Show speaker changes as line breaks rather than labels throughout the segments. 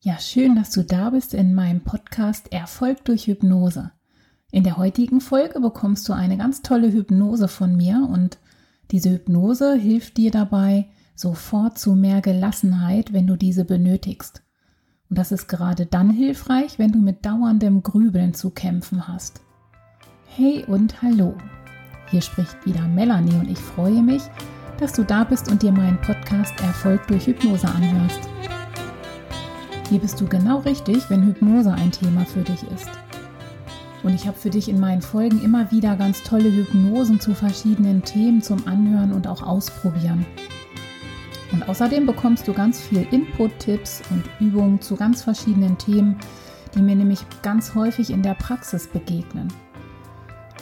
Ja, schön, dass du da bist in meinem Podcast Erfolg durch Hypnose. In der heutigen Folge bekommst du eine ganz tolle Hypnose von mir und diese Hypnose hilft dir dabei sofort zu mehr Gelassenheit, wenn du diese benötigst. Und das ist gerade dann hilfreich, wenn du mit dauerndem Grübeln zu kämpfen hast. Hey und hallo. Hier spricht wieder Melanie und ich freue mich, dass du da bist und dir meinen Podcast Erfolg durch Hypnose anhörst. Hier bist du genau richtig, wenn Hypnose ein Thema für dich ist. Und ich habe für dich in meinen Folgen immer wieder ganz tolle Hypnosen zu verschiedenen Themen zum Anhören und auch ausprobieren. Und außerdem bekommst du ganz viel Input, Tipps und Übungen zu ganz verschiedenen Themen, die mir nämlich ganz häufig in der Praxis begegnen.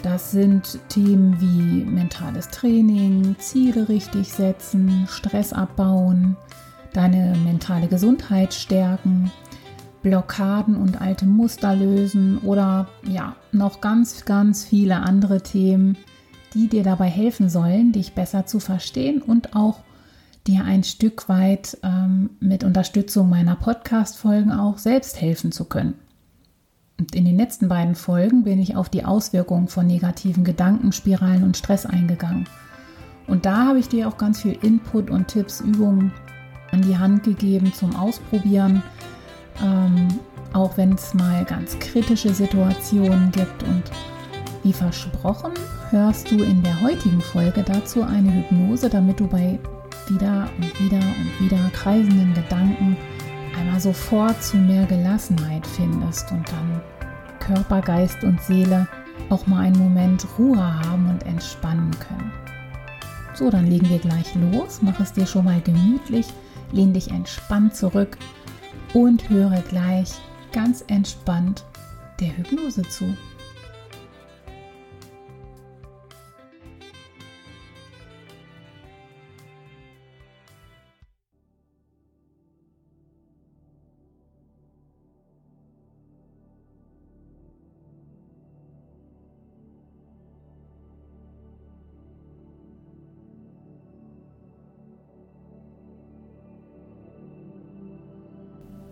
Das sind Themen wie mentales Training, Ziele richtig setzen, Stress abbauen, deine mentale Gesundheit stärken, Blockaden und alte Muster lösen oder ja, noch ganz, ganz viele andere Themen, die dir dabei helfen sollen, dich besser zu verstehen und auch dir ein Stück weit ähm, mit Unterstützung meiner Podcast-Folgen auch selbst helfen zu können. Und in den letzten beiden Folgen bin ich auf die Auswirkungen von negativen Gedankenspiralen und Stress eingegangen. Und da habe ich dir auch ganz viel Input und Tipps, Übungen an die Hand gegeben zum Ausprobieren, ähm, auch wenn es mal ganz kritische Situationen gibt. Und wie versprochen, hörst du in der heutigen Folge dazu eine Hypnose, damit du bei wieder und wieder und wieder kreisenden Gedanken einmal sofort zu mehr Gelassenheit findest und dann Körper, Geist und Seele auch mal einen Moment Ruhe haben und entspannen können. So, dann legen wir gleich los. Mach es dir schon mal gemütlich lehn dich entspannt zurück und höre gleich ganz entspannt der Hypnose zu.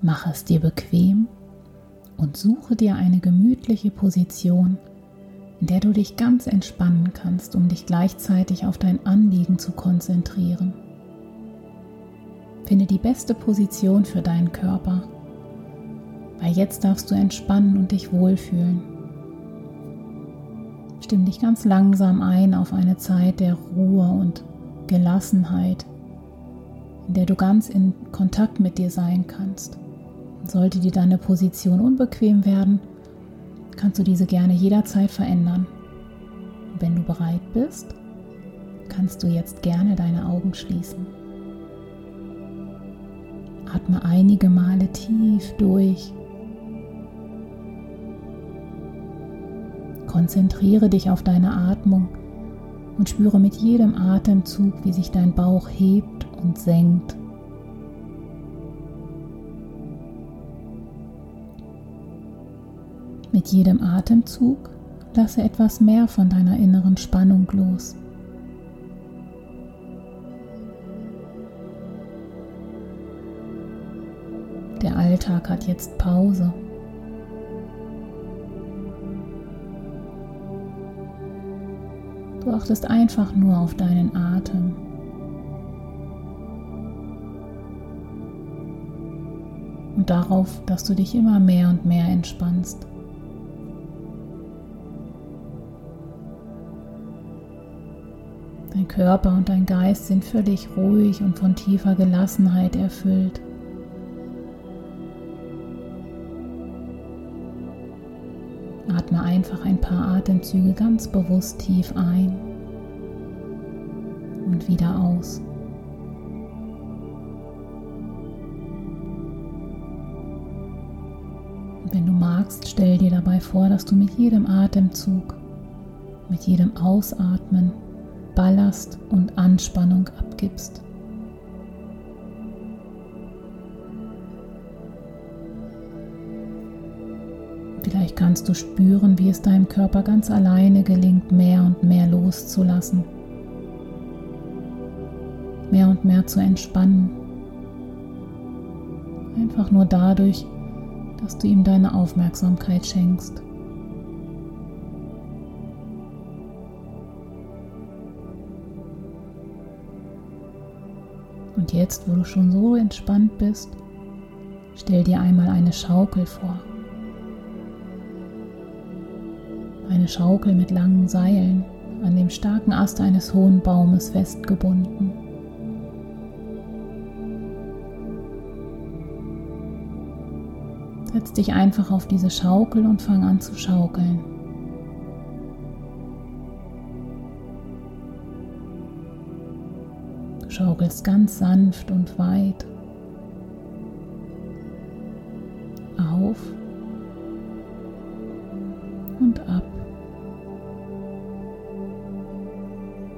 Mach es dir bequem und suche dir eine gemütliche Position, in der du dich ganz entspannen kannst, um dich gleichzeitig auf dein Anliegen zu konzentrieren. Finde die beste Position für deinen Körper, weil jetzt darfst du entspannen und dich wohlfühlen. Stimm dich ganz langsam ein auf eine Zeit der Ruhe und Gelassenheit, in der du ganz in Kontakt mit dir sein kannst. Sollte dir deine Position unbequem werden, kannst du diese gerne jederzeit verändern. Wenn du bereit bist, kannst du jetzt gerne deine Augen schließen. Atme einige Male tief durch. Konzentriere dich auf deine Atmung und spüre mit jedem Atemzug, wie sich dein Bauch hebt und senkt. Mit jedem Atemzug lasse etwas mehr von deiner inneren Spannung los. Der Alltag hat jetzt Pause. Du achtest einfach nur auf deinen Atem. Und darauf, dass du dich immer mehr und mehr entspannst. Dein Körper und dein Geist sind völlig ruhig und von tiefer Gelassenheit erfüllt. Atme einfach ein paar Atemzüge ganz bewusst tief ein und wieder aus. wenn du magst, stell dir dabei vor, dass du mit jedem Atemzug, mit jedem Ausatmen Ballast und Anspannung abgibst. Vielleicht kannst du spüren, wie es deinem Körper ganz alleine gelingt, mehr und mehr loszulassen, mehr und mehr zu entspannen. Einfach nur dadurch, dass du ihm deine Aufmerksamkeit schenkst. Und jetzt, wo du schon so entspannt bist, stell dir einmal eine Schaukel vor. Eine Schaukel mit langen Seilen, an dem starken Ast eines hohen Baumes festgebunden. Setz dich einfach auf diese Schaukel und fang an zu schaukeln. Schaukelst ganz sanft und weit auf und ab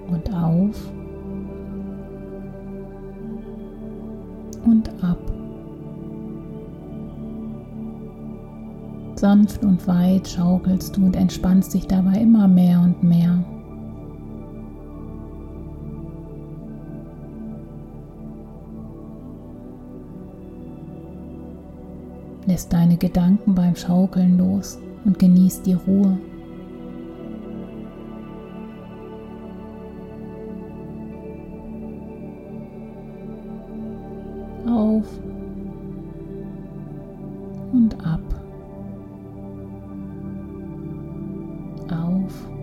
und auf und ab. Sanft und weit schaukelst du und entspannst dich dabei immer mehr und mehr. Lässt deine Gedanken beim Schaukeln los und genießt die Ruhe. Auf und ab. Auf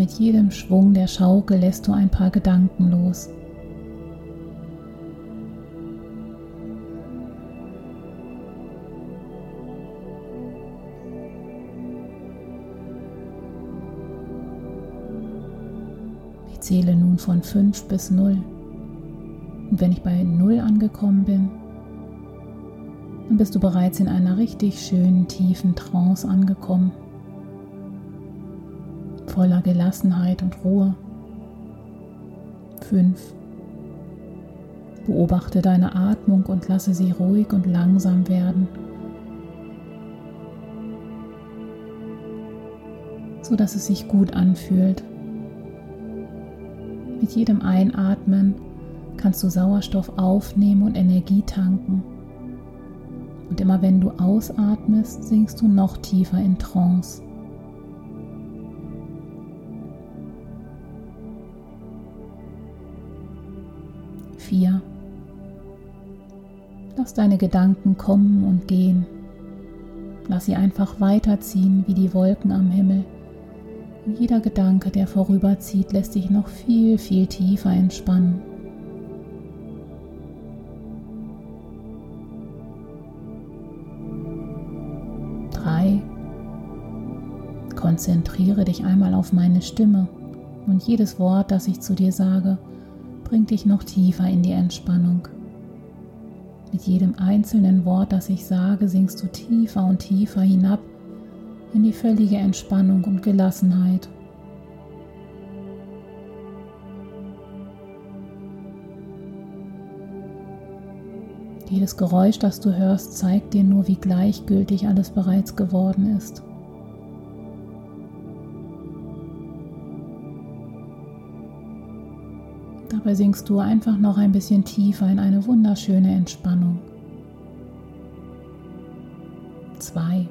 mit jedem Schwung der Schaukel lässt du ein paar Gedanken los. Ich zähle nun von 5 bis 0. Und wenn ich bei 0 angekommen bin, dann bist du bereits in einer richtig schönen tiefen Trance angekommen voller Gelassenheit und Ruhe. 5. Beobachte deine Atmung und lasse sie ruhig und langsam werden, so dass es sich gut anfühlt. Mit jedem Einatmen kannst du Sauerstoff aufnehmen und Energie tanken. Und immer wenn du ausatmest, sinkst du noch tiefer in Trance. 4. Lass deine Gedanken kommen und gehen. Lass sie einfach weiterziehen wie die Wolken am Himmel. Jeder Gedanke, der vorüberzieht, lässt dich noch viel, viel tiefer entspannen. Drei. Konzentriere dich einmal auf meine Stimme und jedes Wort, das ich zu dir sage, bringt dich noch tiefer in die Entspannung. Mit jedem einzelnen Wort, das ich sage, sinkst du tiefer und tiefer hinab in die völlige Entspannung und Gelassenheit. Jedes Geräusch, das du hörst, zeigt dir nur, wie gleichgültig alles bereits geworden ist. Dabei sinkst du einfach noch ein bisschen tiefer in eine wunderschöne Entspannung. 2.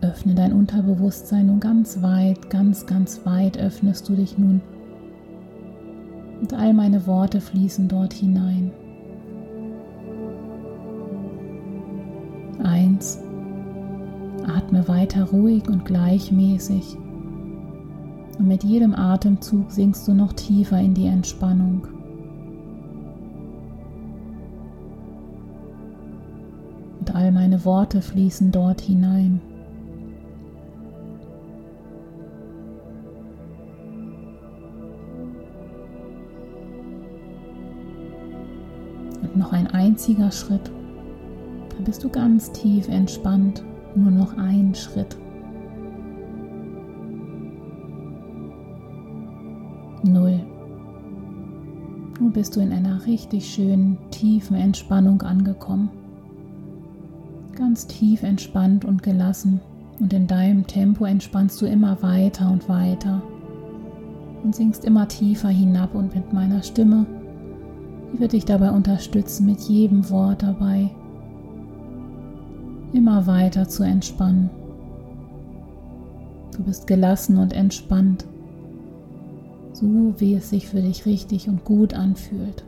Öffne dein Unterbewusstsein nun ganz weit, ganz, ganz weit öffnest du dich nun. Und all meine Worte fließen dort hinein. 1. Atme weiter ruhig und gleichmäßig. Und mit jedem Atemzug sinkst du noch tiefer in die Entspannung. Und all meine Worte fließen dort hinein. Und noch ein einziger Schritt. Dann bist du ganz tief entspannt. Nur noch ein Schritt. Null. Nun bist du in einer richtig schönen, tiefen Entspannung angekommen. Ganz tief entspannt und gelassen Und in deinem Tempo entspannst du immer weiter und weiter und sinkst immer tiefer hinab und mit meiner Stimme, die wird dich dabei unterstützen, mit jedem Wort dabei immer weiter zu entspannen. Du bist gelassen und entspannt, so wie es sich für dich richtig und gut anfühlt.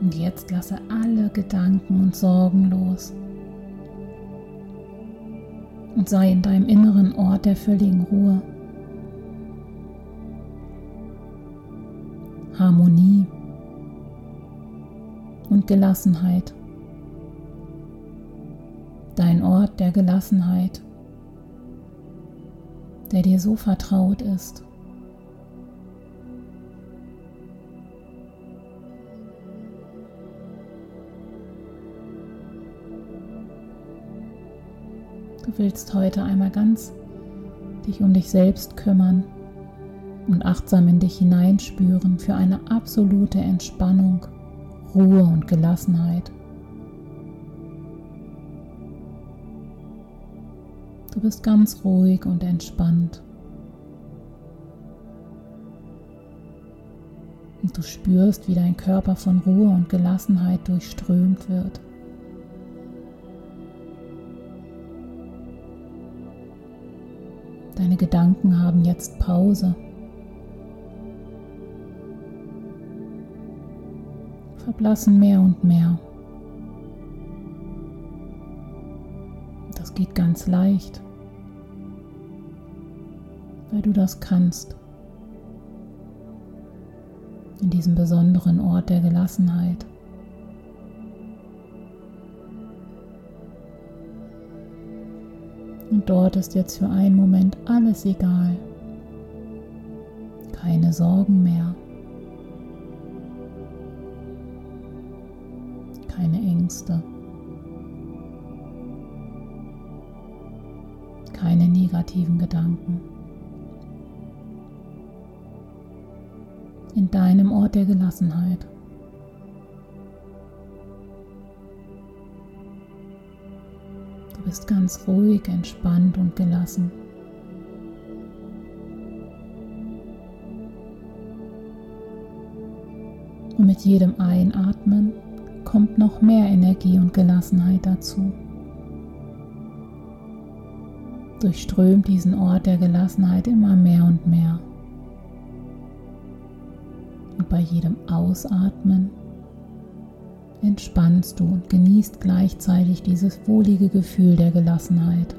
Und jetzt lasse alle Gedanken und Sorgen los und sei in deinem inneren Ort der völligen Ruhe. Harmonie und Gelassenheit. Dein Ort der Gelassenheit, der dir so vertraut ist. Du willst heute einmal ganz dich um dich selbst kümmern und achtsam in dich hineinspüren für eine absolute Entspannung, Ruhe und Gelassenheit. Du bist ganz ruhig und entspannt. Und du spürst, wie dein Körper von Ruhe und Gelassenheit durchströmt wird. Deine Gedanken haben jetzt Pause. Verblassen mehr und mehr. Geht ganz leicht, weil du das kannst. In diesem besonderen Ort der Gelassenheit. Und dort ist jetzt für einen Moment alles egal. Keine Sorgen mehr. Keine Ängste. Negativen Gedanken. In deinem Ort der Gelassenheit. bist ganz ruhig, entspannt und gelassen. Und mit jedem Einatmen kommt noch mehr Energie und Gelassenheit dazu. Durchströmt diesen Ort der Gelassenheit immer mehr und mehr. Und bei jedem Ausatmen entspannst du und genießt gleichzeitig dieses wohlige Gefühl der Gelassenheit.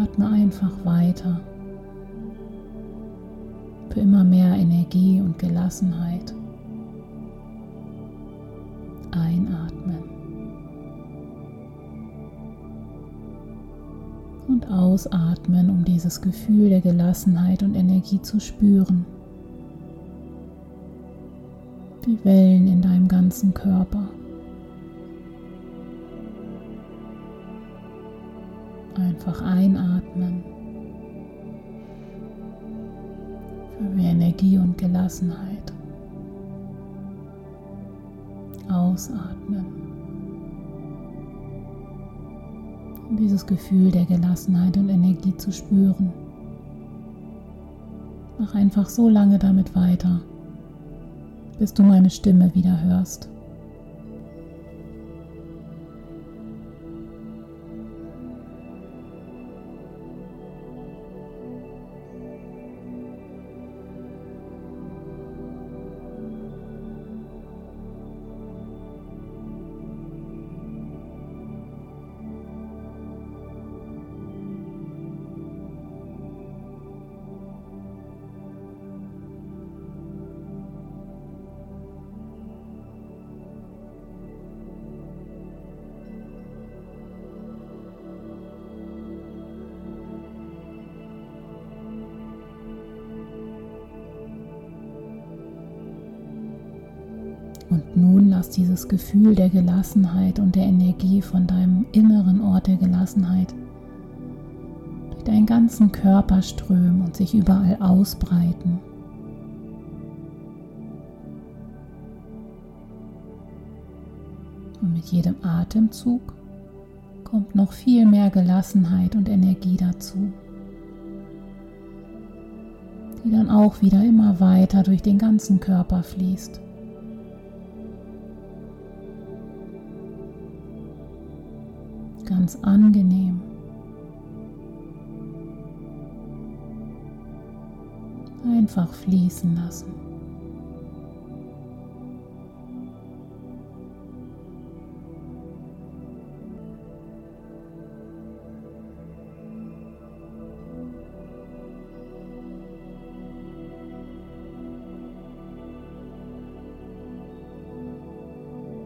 Atme einfach weiter für immer mehr Energie und Gelassenheit. Einatmen. und ausatmen, um dieses Gefühl der Gelassenheit und Energie zu spüren. Die Wellen in deinem ganzen Körper. Einfach einatmen. Für mehr Energie und Gelassenheit. Ausatmen. um dieses Gefühl der Gelassenheit und Energie zu spüren. Mach einfach so lange damit weiter, bis du meine Stimme wieder hörst. Und nun lass dieses Gefühl der Gelassenheit und der Energie von deinem inneren Ort der Gelassenheit durch deinen ganzen Körper strömen und sich überall ausbreiten. Und mit jedem Atemzug kommt noch viel mehr Gelassenheit und Energie dazu, die dann auch wieder immer weiter durch den ganzen Körper fließt. Ganz angenehm. Einfach fließen lassen.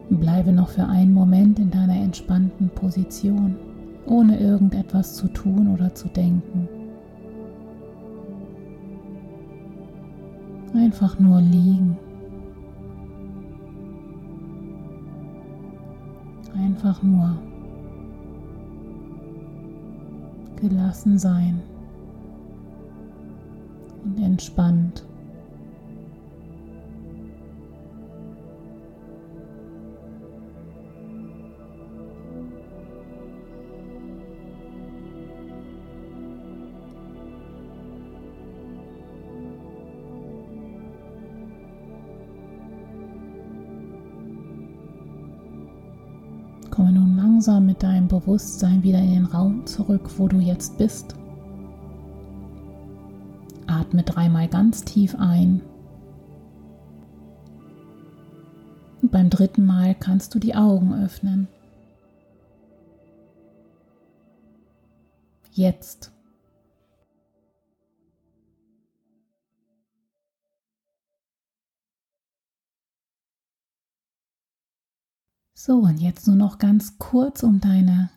Bleibe noch für einen Moment in entspannten Position, ohne irgendetwas zu tun oder zu denken. Einfach nur liegen. Einfach nur gelassen sein und entspannt. Langsam mit deinem Bewusstsein wieder in den Raum zurück, wo du jetzt bist. Atme dreimal ganz tief ein. Und beim dritten Mal kannst du die Augen öffnen. Jetzt. So, und jetzt nur noch ganz kurz, um deine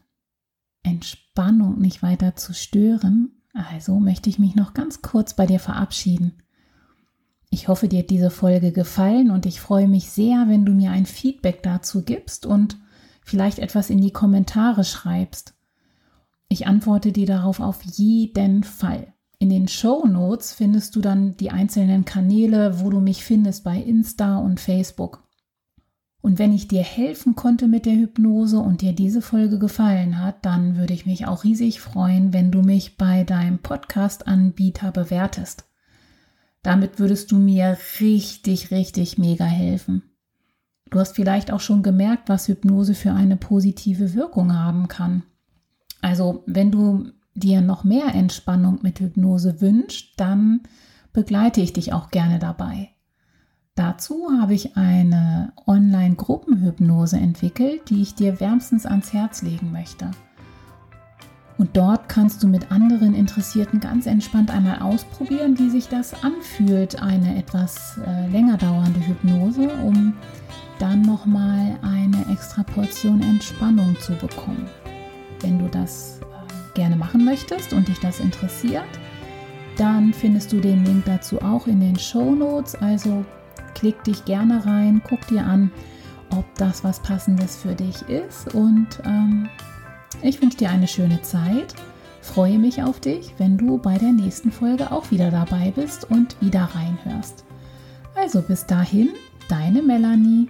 Entspannung nicht weiter zu stören. Also möchte ich mich noch ganz kurz bei dir verabschieden. Ich hoffe, dir hat diese Folge gefallen und ich freue mich sehr, wenn du mir ein Feedback dazu gibst und vielleicht etwas in die Kommentare schreibst. Ich antworte dir darauf auf jeden Fall. In den Show Notes findest du dann die einzelnen Kanäle, wo du mich findest bei Insta und Facebook. Und wenn ich dir helfen konnte mit der Hypnose und dir diese Folge gefallen hat, dann würde ich mich auch riesig freuen, wenn du mich bei deinem Podcast-Anbieter bewertest. Damit würdest du mir richtig, richtig mega helfen. Du hast vielleicht auch schon gemerkt, was Hypnose für eine positive Wirkung haben kann. Also, wenn du dir noch mehr Entspannung mit Hypnose wünschst, dann begleite ich dich auch gerne dabei. Dazu habe ich eine Online-Gruppenhypnose entwickelt, die ich dir wärmstens ans Herz legen möchte. Und dort kannst du mit anderen Interessierten ganz entspannt einmal ausprobieren, wie sich das anfühlt, eine etwas äh, länger dauernde Hypnose, um dann nochmal eine extra Portion Entspannung zu bekommen. Wenn du das äh, gerne machen möchtest und dich das interessiert, dann findest du den Link dazu auch in den Show Notes. Also Klick dich gerne rein, guck dir an, ob das was Passendes für dich ist. Und ähm, ich wünsche dir eine schöne Zeit. Freue mich auf dich, wenn du bei der nächsten Folge auch wieder dabei bist und wieder reinhörst. Also bis dahin, deine Melanie.